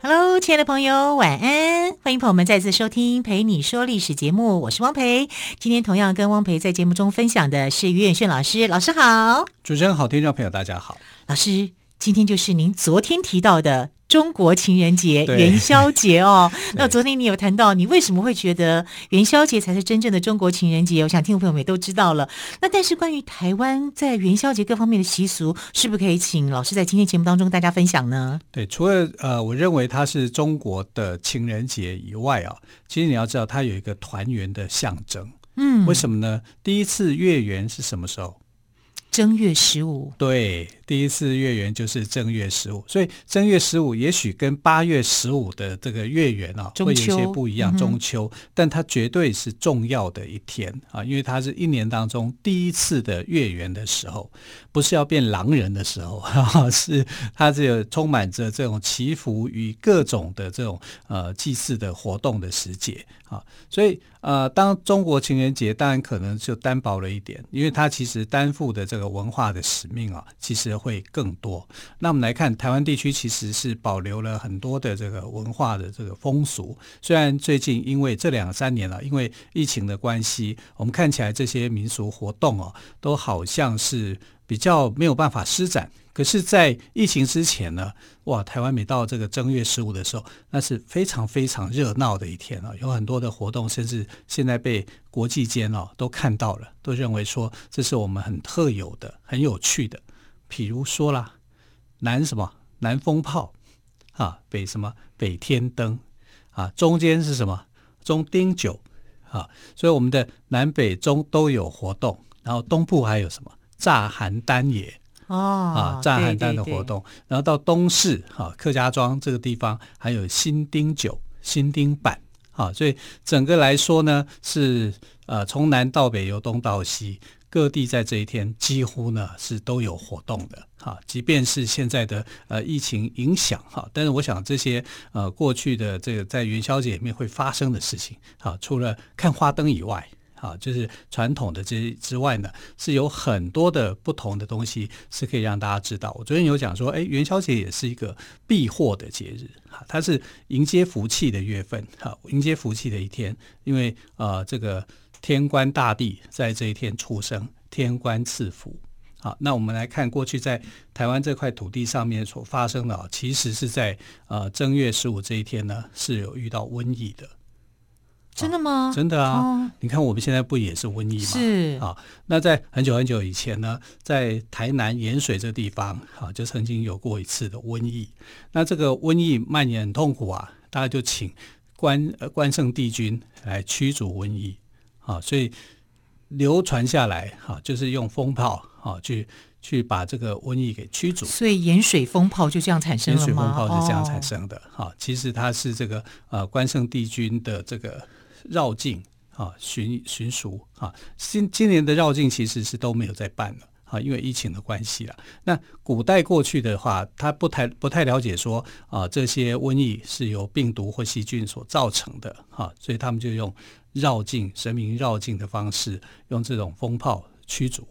Hello，亲爱的朋友，晚安！欢迎朋友们再次收听《陪你说历史》节目，我是汪培。今天同样跟汪培在节目中分享的是于远炫老师，老师好。主持人好，听众朋友大家好。老师，今天就是您昨天提到的。中国情人节元宵节哦，那昨天你有谈到，你为什么会觉得元宵节才是真正的中国情人节？我想听众朋友们也都知道了。那但是关于台湾在元宵节各方面的习俗，是不是可以请老师在今天节目当中大家分享呢？对，除了呃，我认为它是中国的情人节以外啊，其实你要知道它有一个团圆的象征。嗯，为什么呢？第一次月圆是什么时候？正月十五。对。第一次月圆就是正月十五，所以正月十五也许跟八月十五的这个月圆啊会有些不一样，中秋，嗯、但它绝对是重要的一天啊，因为它是一年当中第一次的月圆的时候，不是要变狼人的时候，啊、是它这个充满着这种祈福与各种的这种呃祭祀的活动的时节啊，所以呃，当中国情人节当然可能就单薄了一点，因为它其实担负的这个文化的使命啊，其实。会更多。那我们来看台湾地区，其实是保留了很多的这个文化的这个风俗。虽然最近因为这两三年了，因为疫情的关系，我们看起来这些民俗活动哦，都好像是比较没有办法施展。可是，在疫情之前呢，哇，台湾每到这个正月十五的时候，那是非常非常热闹的一天啊，有很多的活动，甚至现在被国际间哦都看到了，都认为说这是我们很特有的、很有趣的。譬如说啦，南什么南风炮啊，北什么北天灯啊，中间是什么中丁酒啊，所以我们的南北中都有活动，然后东部还有什么炸寒单也哦啊，炸寒单的活动，对对对，然后到东市啊，客家庄这个地方还有新丁酒、新丁板啊，所以整个来说呢是呃从南到北，由东到西。各地在这一天几乎呢是都有活动的哈，即便是现在的呃疫情影响哈，但是我想这些呃过去的这个在元宵节里面会发生的事情啊，除了看花灯以外啊，就是传统的这之外呢，是有很多的不同的东西是可以让大家知道。我昨天有讲说，哎，元宵节也是一个避祸的节日哈，它是迎接福气的月份哈，迎接福气的一天，因为呃这个。天官大帝在这一天出生，天官赐福。好，那我们来看过去在台湾这块土地上面所发生的，其实是在呃正月十五这一天呢，是有遇到瘟疫的。真的吗？真的啊！哦、你看我们现在不也是瘟疫吗？是啊。那在很久很久以前呢，在台南盐水这地方啊，就曾经有过一次的瘟疫。那这个瘟疫蔓延很痛苦啊，大家就请关呃关圣帝君来驱逐瘟疫。啊，所以流传下来，哈，就是用风炮，哈，去去把这个瘟疫给驱逐。所以盐水风炮就这样产生了吗？盐水风炮是这样产生的，哈、哦。其实它是这个呃关圣帝君的这个绕境啊，巡巡署啊。今今年的绕境其实是都没有在办了。啊，因为疫情的关系了。那古代过去的话，他不太不太了解说啊，这些瘟疫是由病毒或细菌所造成的哈，所以他们就用绕境神明绕境的方式，用这种风炮驱逐，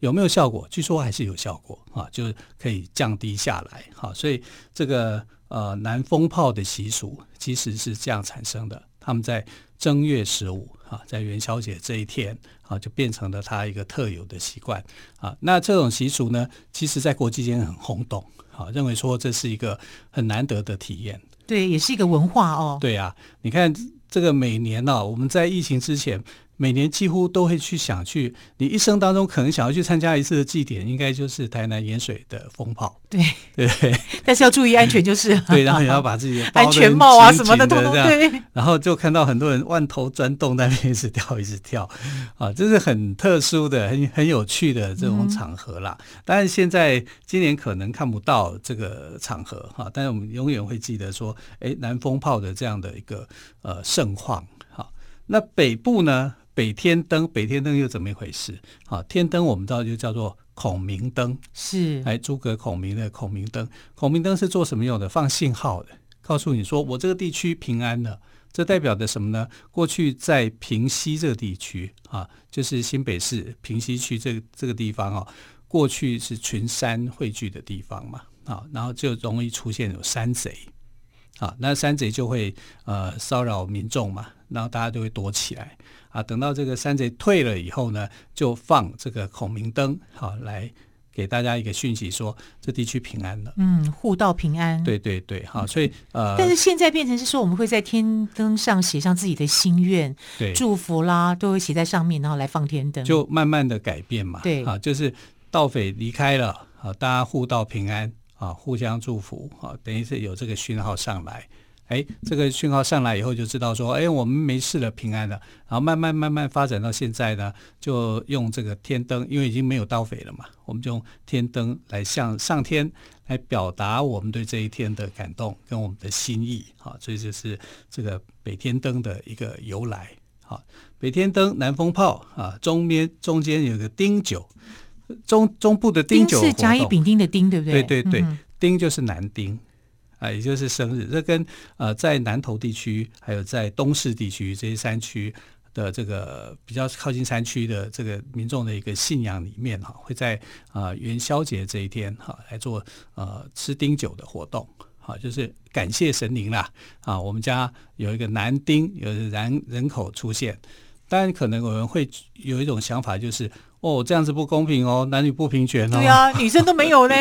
有没有效果？据说还是有效果啊，就是可以降低下来哈。所以这个呃南风炮的习俗其实是这样产生的，他们在正月十五。啊，在元宵节这一天啊，就变成了他一个特有的习惯啊。那这种习俗呢，其实在国际间很轰动啊，认为说这是一个很难得的体验。对，也是一个文化哦。对啊，你看这个每年呢、啊，我们在疫情之前。每年几乎都会去想去，你一生当中可能想要去参加一次的祭典，应该就是台南盐水的风炮。对对，但是要注意安全，就是 对，然后也要把自己的 安全帽啊什么的都对。然后就看到很多人万头钻洞在那边一直跳，一直跳，啊，这是很特殊的、很很有趣的这种场合啦。当然、嗯，现在今年可能看不到这个场合哈，但是我们永远会记得说，哎，南风炮的这样的一个呃盛况。好，那北部呢？北天灯，北天灯又怎么一回事？啊，天灯我们知道就叫做孔明灯，是哎，诸葛孔明的孔明灯。孔明灯是做什么用的？放信号的，告诉你说我这个地区平安了。这代表的什么呢？过去在平西这个地区啊，就是新北市平西区这个这个地方啊，过去是群山汇聚的地方嘛，啊，然后就容易出现有山贼。啊，那山贼就会呃骚扰民众嘛，然后大家就会躲起来啊。等到这个山贼退了以后呢，就放这个孔明灯，好、啊、来给大家一个讯息，说这地区平安了。嗯，护道平安。对对对，好，所以呃，但是现在变成是说，我们会在天灯上写上自己的心愿、对祝福啦，都会写在上面，然后来放天灯，就慢慢的改变嘛。对，啊，就是盗匪离开了，好，大家互道平安。啊，互相祝福啊，等于是有这个讯号上来，哎，这个讯号上来以后就知道说，哎，我们没事了，平安了。然后慢慢慢慢发展到现在呢，就用这个天灯，因为已经没有盗匪了嘛，我们就用天灯来向上天来表达我们对这一天的感动跟我们的心意。好，所以就是这个北天灯的一个由来。好，北天灯，南风炮啊，中边中间有个丁九。中中部的丁九，是甲乙丙丁的丁，对不对？对对对，嗯、丁就是男丁啊，也就是生日。这跟呃在南投地区，还有在东势地区这些山区的这个比较靠近山区的这个民众的一个信仰里面哈，会在啊元宵节这一天哈来做呃吃丁酒的活动，好，就是感谢神灵啦啊，我们家有一个男丁，有男人口出现。当然，可能有人会有一种想法，就是。哦，这样子不公平哦，男女不平权哦。对啊，女生都没有呢。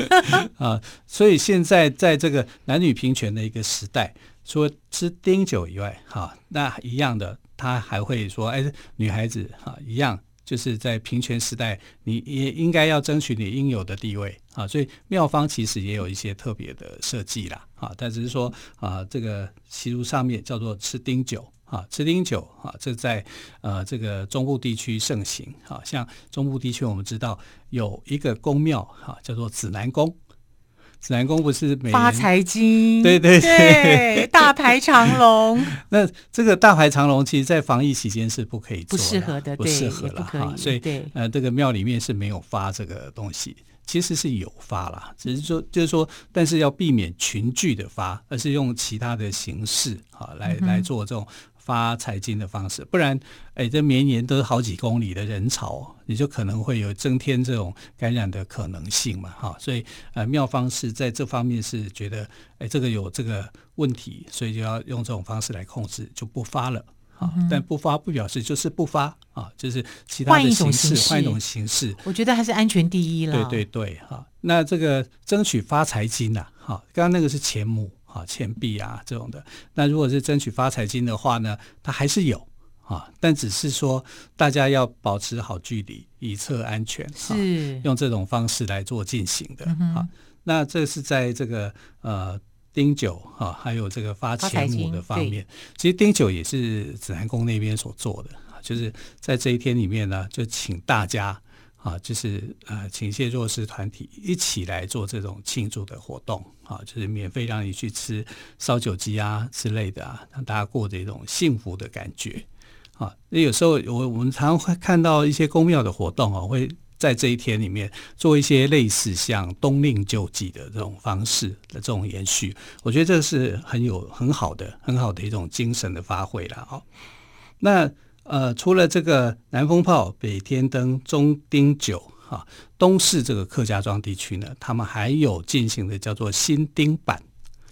啊，所以现在在这个男女平权的一个时代，除了吃丁酒以外，哈、啊，那一样的，他还会说，哎，女孩子哈、啊，一样就是在平权时代，你也应该要争取你应有的地位啊。所以妙方其实也有一些特别的设计啦，啊，但只是说啊，这个习俗上面叫做吃丁酒。啊，吃丁酒啊，这在呃这个中部地区盛行。啊，像中部地区，我们知道有一个宫庙哈，叫做指南宫。指南宫不是每发财金？对对对，对，大排长龙。那这个大排长龙，其实，在防疫期间是不可以做的，不适合的，不适合了哈。所以呃，这个庙里面是没有发这个东西。其实是有发啦，只是说就是说，但是要避免群聚的发，而是用其他的形式啊来来做这种。发财金的方式，不然，哎，这绵延都是好几公里的人潮，你就可能会有增添这种感染的可能性嘛，哈，所以，呃，妙方是在这方面是觉得，哎，这个有这个问题，所以就要用这种方式来控制，就不发了，啊，但不发不表示就是不发啊，就是其他的形式，换一种形式，我觉得还是安全第一了。对对对，哈，那这个争取发财金呐，哈，刚刚那个是钱母。啊，钱币啊这种的，那如果是争取发财金的话呢，它还是有啊，但只是说大家要保持好距离，以策安全，是用这种方式来做进行的。嗯、啊，那这是在这个呃丁九啊，还有这个发钱母的方面，其实丁九也是指南宫那边所做的，就是在这一天里面呢，就请大家。啊，就是呃，请一些弱势团体一起来做这种庆祝的活动啊，就是免费让你去吃烧酒鸡啊之类的啊，让大家过着一种幸福的感觉啊。那有时候我我们常会看到一些公庙的活动啊，会在这一天里面做一些类似像冬令救济的这种方式的这种延续，我觉得这是很有很好的很好的一种精神的发挥了啊。那。呃，除了这个南风炮、北天灯、中丁酒哈，东势这个客家庄地区呢，他们还有进行的叫做新丁板。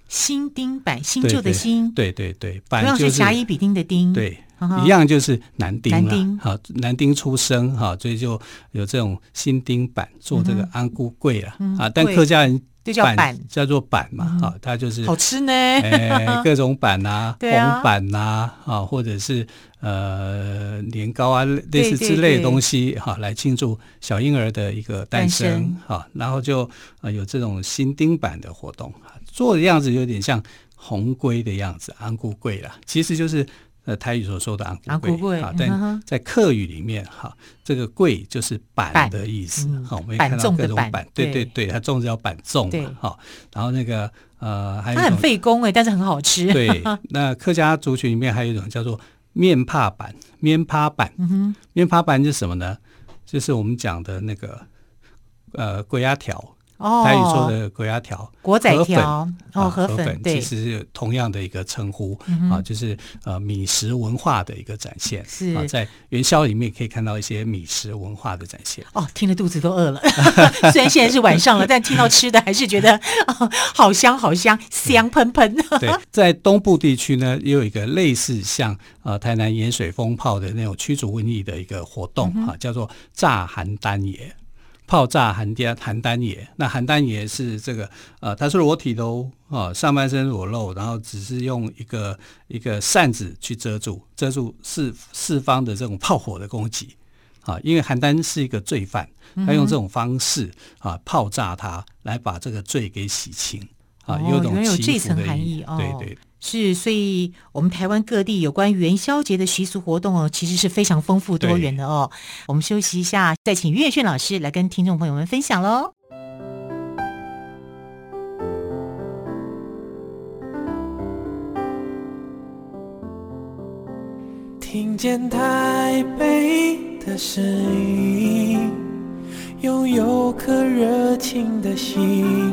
新丁板，新旧的新，对对对，板就是甲乙丙丁的丁，对，一样就是男丁男丁，好，男丁出生哈，所以就有这种新丁板做这个安菇粿了啊，但客家人。就叫板，叫做板嘛，哈、嗯，它就是好吃呢，哎，各种板呐，红、啊、板呐，啊，或者是呃年糕啊，类似之类的东西，哈，来庆祝小婴儿的一个诞生，哈，然后就呃有这种新丁板的活动，做的样子有点像红龟的样子，安菇粿啦，其实就是。呃，台语所说的昂古贵啊，但在客语里面哈，这个贵就是板的意思。好，我们看到各种板，对对对，它粽子叫板粽嘛，哈。然后那个呃，还有它很费工哎，但是很好吃。对，那客家族群里面还有一种叫做面帕板，面帕板，面帕板是什么呢？就是我们讲的那个呃鬼压条。哦，台语说的粿仔条、果仔条哦，河粉，其实是同样的一个称呼啊，就是呃米食文化的一个展现。是啊，在元宵里面可以看到一些米食文化的展现。哦，听了肚子都饿了。虽然现在是晚上了，但听到吃的还是觉得、哦、好香好香，香喷喷。对，在东部地区呢，也有一个类似像呃台南盐水风炮的那种驱逐瘟疫的一个活动啊，叫做炸寒单爷。炮炸邯郸邯郸爷，那邯郸爷是这个呃，他是裸体的哦，啊，上半身裸露，然后只是用一个一个扇子去遮住，遮住四四方的这种炮火的攻击。啊，因为邯郸是一个罪犯，他用这种方式啊炮炸他，来把这个罪给洗清啊，哦、有种祈福的含义哦，对对。是，所以我们台湾各地有关元宵节的习俗活动哦，其实是非常丰富多元的哦。我们休息一下，再请岳轩老师来跟听众朋友们分享喽。听见台北的声音，拥有颗热情的心。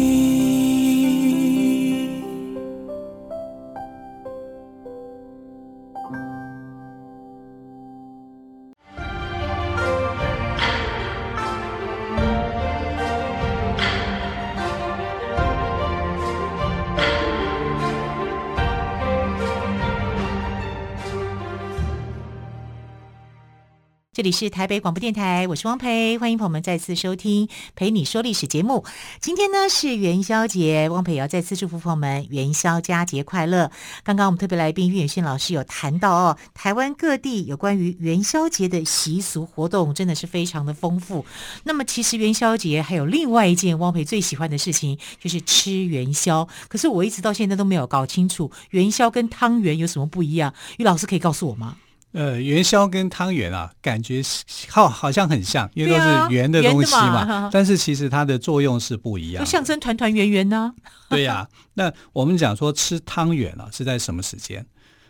这里是台北广播电台，我是汪培，欢迎朋友们再次收听《陪你说历史》节目。今天呢是元宵节，汪培也要再次祝福朋友们元宵佳节快乐。刚刚我们特别来宾岳远逊老师有谈到哦，台湾各地有关于元宵节的习俗活动真的是非常的丰富。那么其实元宵节还有另外一件汪培最喜欢的事情，就是吃元宵。可是我一直到现在都没有搞清楚元宵跟汤圆有什么不一样，岳老师可以告诉我吗？呃，元宵跟汤圆啊，感觉好好像很像，因为都是圆的东西嘛。嘛 但是其实它的作用是不一样，就象征团团圆圆呢。对呀、啊，那我们讲说吃汤圆啊，是在什么时间？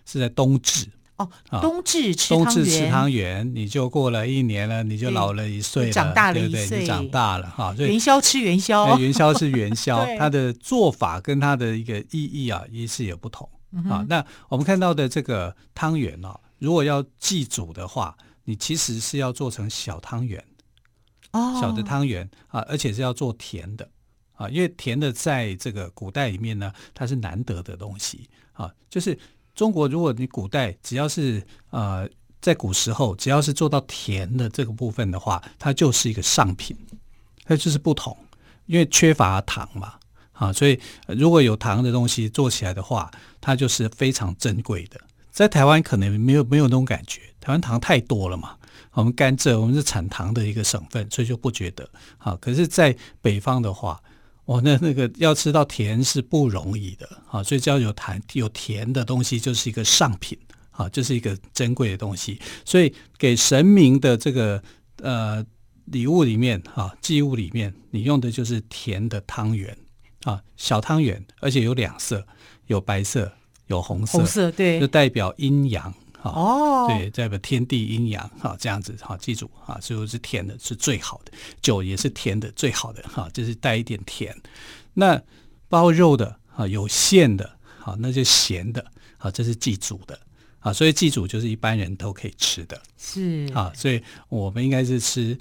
是在冬至哦。冬至吃冬至吃汤圆，你就过了一年了，你就老了一岁了，长大了一岁，对对，你长大了哈。元宵吃元宵，元宵是元宵，它的做法跟它的一个意义啊，也是有不同啊。那我们看到的这个汤圆啊。如果要祭祖的话，你其实是要做成小汤圆，哦，小的汤圆啊，而且是要做甜的啊，因为甜的在这个古代里面呢，它是难得的东西啊。就是中国，如果你古代只要是呃在古时候，只要是做到甜的这个部分的话，它就是一个上品，它就是不同，因为缺乏糖嘛啊，所以如果有糖的东西做起来的话，它就是非常珍贵的。在台湾可能没有没有那种感觉，台湾糖太多了嘛。我们甘蔗，我们是产糖的一个省份，所以就不觉得。好，可是，在北方的话，哇，那那个要吃到甜是不容易的。好，所以只要有糖有甜的东西，就是一个上品，好，就是一个珍贵的东西。所以给神明的这个呃礼物里面，哈，祭物里面，你用的就是甜的汤圆啊，小汤圆，而且有两色，有白色。有红色，红色对，就代表阴阳哈。哦，对，代表天地阴阳哈，这样子哈，记住哈，所以是甜的是最好的，酒也是甜的最好的哈，就是带一点甜。那包肉的哈，有馅的哈，那就咸的好，这是祭祖的啊，所以祭祖就是一般人都可以吃的，是啊，所以我们应该是吃。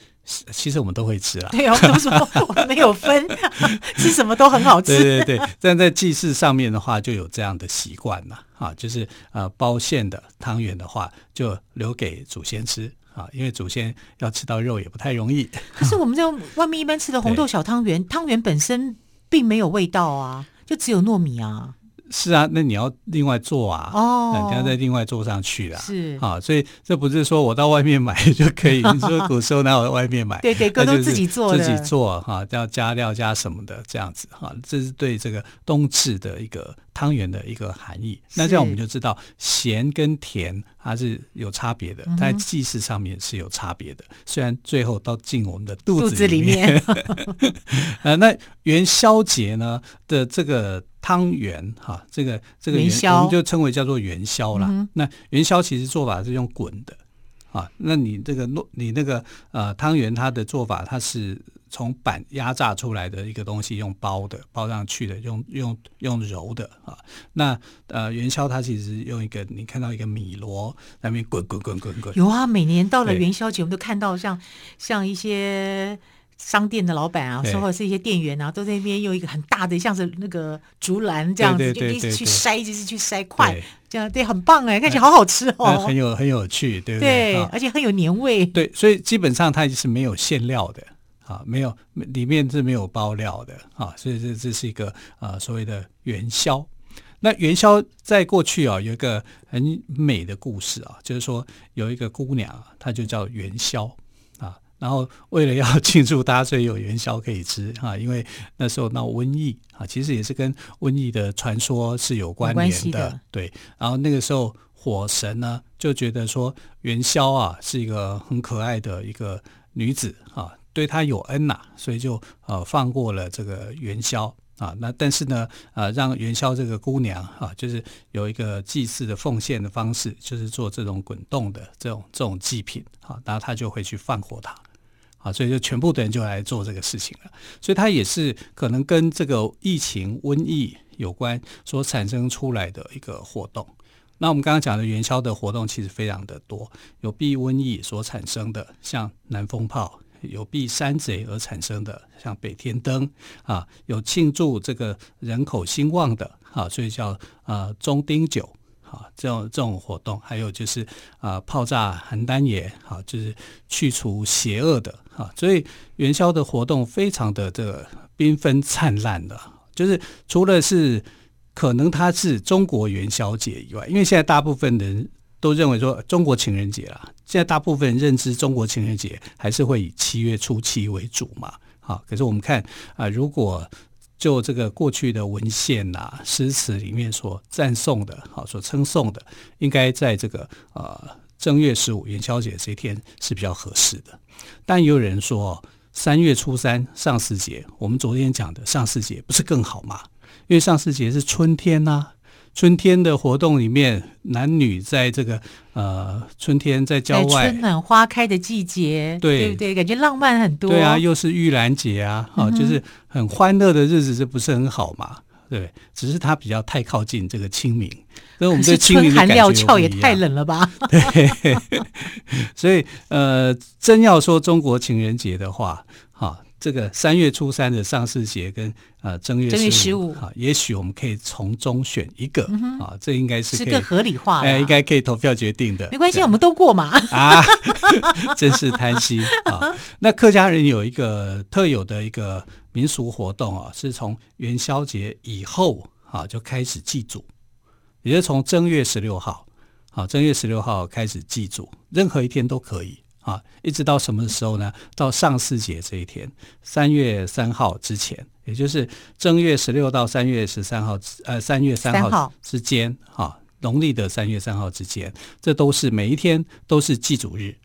其实我们都会吃啊，对啊，我们说我们没有分，吃什么都很好吃。对对对，但在祭祀上面的话，就有这样的习惯嘛，啊，就是呃包馅的汤圆的话，就留给祖先吃啊，因为祖先要吃到肉也不太容易。可是我们在外面一般吃的红豆小汤圆，汤圆本身并没有味道啊，就只有糯米啊。是啊，那你要另外做啊，哦，你要再另外做上去啊，是啊，所以这不是说我到外面买就可以。你说古时候哪有外面买？对对，各都自己做，自己做哈，要加料加什么的这样子哈，这是对这个冬至的一个汤圆的一个含义。那这样我们就知道咸跟甜它是有差别的，在祭祀上面是有差别的。虽然最后到进我们的肚子里面。呃，那元宵节呢的这个。汤圆哈，这个这个元宵我们就称为叫做元宵啦。嗯、那元宵其实做法是用滚的啊。那你这个糯，你那个呃汤圆，它的做法它是从板压榨出来的一个东西，用包的包上去的，用用用揉的啊。那呃元宵它其实用一个你看到一个米箩那边滚滚滚滚滚。有啊，每年到了元宵节，我们都看到像像一些。商店的老板啊，或者是一些店员啊，都在那边用一个很大的，像是那个竹篮这样子，就一直去筛，就是去筛块，这样对，很棒哎，看起来好好吃哦，很有很有趣，对不对？对，而且很有年味。对，所以基本上它是没有馅料的啊，没有里面是没有包料的啊，所以这这是一个啊所谓的元宵。那元宵在过去啊有一个很美的故事啊，就是说有一个姑娘，她就叫元宵。然后为了要庆祝大家，所以有元宵可以吃哈，因为那时候闹瘟疫啊，其实也是跟瘟疫的传说是有关联的，的。对，然后那个时候火神呢就觉得说元宵啊是一个很可爱的一个女子啊，对她有恩呐、啊，所以就呃放过了这个元宵啊。那但是呢，呃，让元宵这个姑娘啊，就是有一个祭祀的奉献的方式，就是做这种滚动的这种这种祭品啊，然后她就会去放过她。啊，所以就全部的人就来做这个事情了，所以它也是可能跟这个疫情瘟疫有关所产生出来的一个活动。那我们刚刚讲的元宵的活动其实非常的多，有避瘟疫所产生的，像南风炮；有避山贼而产生的，像北天灯啊；有庆祝这个人口兴旺的，啊，所以叫呃中丁酒。啊，这种这种活动，还有就是啊，炮炸邯郸爷，好，就是去除邪恶的，哈，所以元宵的活动非常的这个缤纷灿烂的，就是除了是可能它是中国元宵节以外，因为现在大部分人都认为说中国情人节啦，现在大部分认知中国情人节还是会以七月初七为主嘛，好，可是我们看啊，如果就这个过去的文献呐、诗词里面所赞颂的，好所称颂的，应该在这个呃正月十五元宵节这一天是比较合适的。但也有人说，三月初三上巳节，我们昨天讲的上巳节不是更好吗？因为上巳节是春天呐、春天的活动里面，男女在这个呃春天在郊外，春暖花开的季节，对，对不对？感觉浪漫很多。对啊，又是玉兰节啊，哈、嗯，就是很欢乐的日子，这不是很好嘛？对，只是它比较太靠近这个清明，所以我们对清明的感觉春寒料峭也太冷了吧？对，所以呃，真要说中国情人节的话，哈。这个三月初三的上巳节跟呃正月十五啊，也许我们可以从中选一个、嗯、啊，这应该是是个合理化，哎，应该可以投票决定的。没关系，我们都过嘛。啊，真是贪心啊！那客家人有一个特有的一个民俗活动啊，是从元宵节以后啊就开始祭祖，也就是从正月十六号啊，正月十六号开始祭祖，任何一天都可以。啊，一直到什么时候呢？到上巳节这一天，三月三号之前，也就是正月十六到三月十三号，呃，三月三号之间，哈，农历的三月三号之间，这都是每一天都是祭祖日，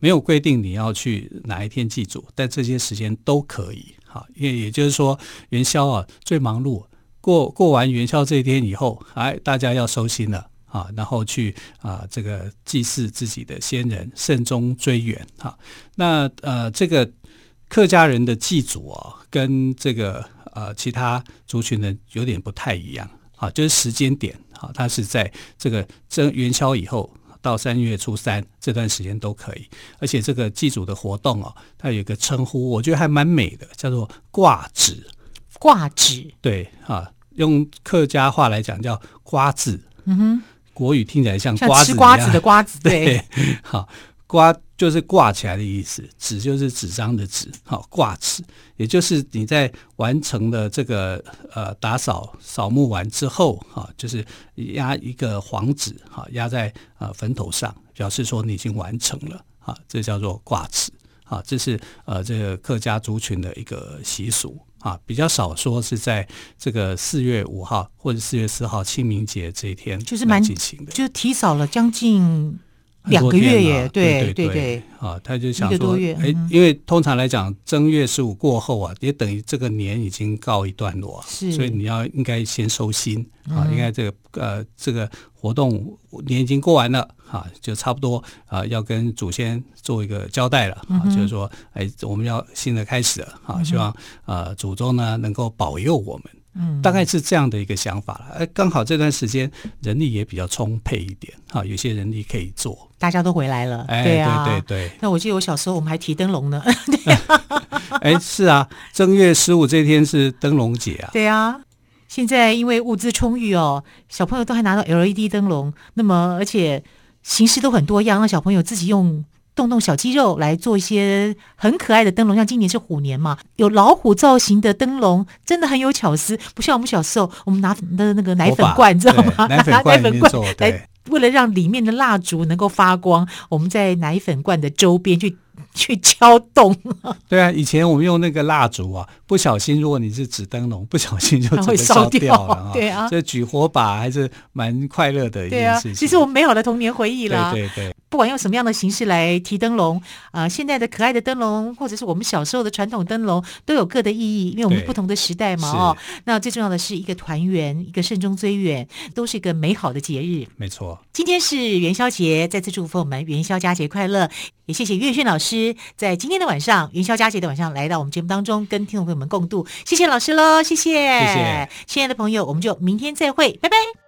没有规定你要去哪一天祭祖，但这些时间都可以，哈，因为也就是说元宵啊最忙碌，过过完元宵这一天以后，哎，大家要收心了。啊，然后去啊，这个祭祀自己的先人，慎终追远。哈，那呃，这个客家人的祭祖啊，跟这个呃其他族群的有点不太一样。啊，就是时间点，啊，它是在这个正元宵以后到三月初三这段时间都可以。而且这个祭祖的活动哦，它有一个称呼，我觉得还蛮美的，叫做挂纸。挂纸，对，啊，用客家话来讲叫瓜子。嗯哼。国语听起来像瓜子，像吃瓜子的瓜子，对，好瓜就是挂起来的意思，纸就是纸张的纸，好挂纸，也就是你在完成了这个呃打扫扫墓完之后，哈，就是压一个黄纸，哈，压在呃坟头上，表示说你已经完成了，啊，这叫做挂纸，啊，这是呃这个客家族群的一个习俗，啊，比较少说是在这个四月五号或者四月四号清明节这一天，就是蛮进行的，就提早了将近。两个月耶，对对对，啊，他就想说，哎，因为通常来讲，正月十五过后啊，也等于这个年已经告一段落，是，所以你要应该先收心啊，应该这个呃这个活动年已经过完了啊，就差不多啊要跟祖先做一个交代了啊，就是说，哎，我们要新的开始了啊，希望啊祖宗呢能够保佑我们。嗯，大概是这样的一个想法了。哎，刚好这段时间人力也比较充沛一点，哈，有些人力可以做。大家都回来了，哎，对啊，对对对。那我记得我小时候我们还提灯笼呢。哎，是啊，正月十五这天是灯笼节啊。对啊，现在因为物资充裕哦，小朋友都还拿到 LED 灯笼，那么而且形式都很多样，让小朋友自己用。动动小肌肉来做一些很可爱的灯笼，像今年是虎年嘛，有老虎造型的灯笼，真的很有巧思，不像我们小时候，我们拿的那个奶粉罐，你知道吗？奶粉罐，奶粉罐来，为了让里面的蜡烛能够发光，我们在奶粉罐的周边去。去敲洞，对啊，以前我们用那个蜡烛啊，不小心，如果你是纸灯笼，不小心就会烧掉了，对啊，这举火把还是蛮快乐的一件事情。其实我们美好的童年回忆啦，对对对，不管用什么样的形式来提灯笼啊、呃，现在的可爱的灯笼，或者是我们小时候的传统灯笼，都有各的意义，因为我们不同的时代嘛，哦，那最重要的是一个团圆，一个慎终追远，都是一个美好的节日。没错，今天是元宵节，再次祝福我们元宵佳节快乐，也谢谢岳迅老师。在今天的晚上，元宵佳节的晚上，来到我们节目当中，跟听众朋友们共度。谢谢老师喽，谢谢，谢谢，亲爱的朋友，我们就明天再会，拜拜。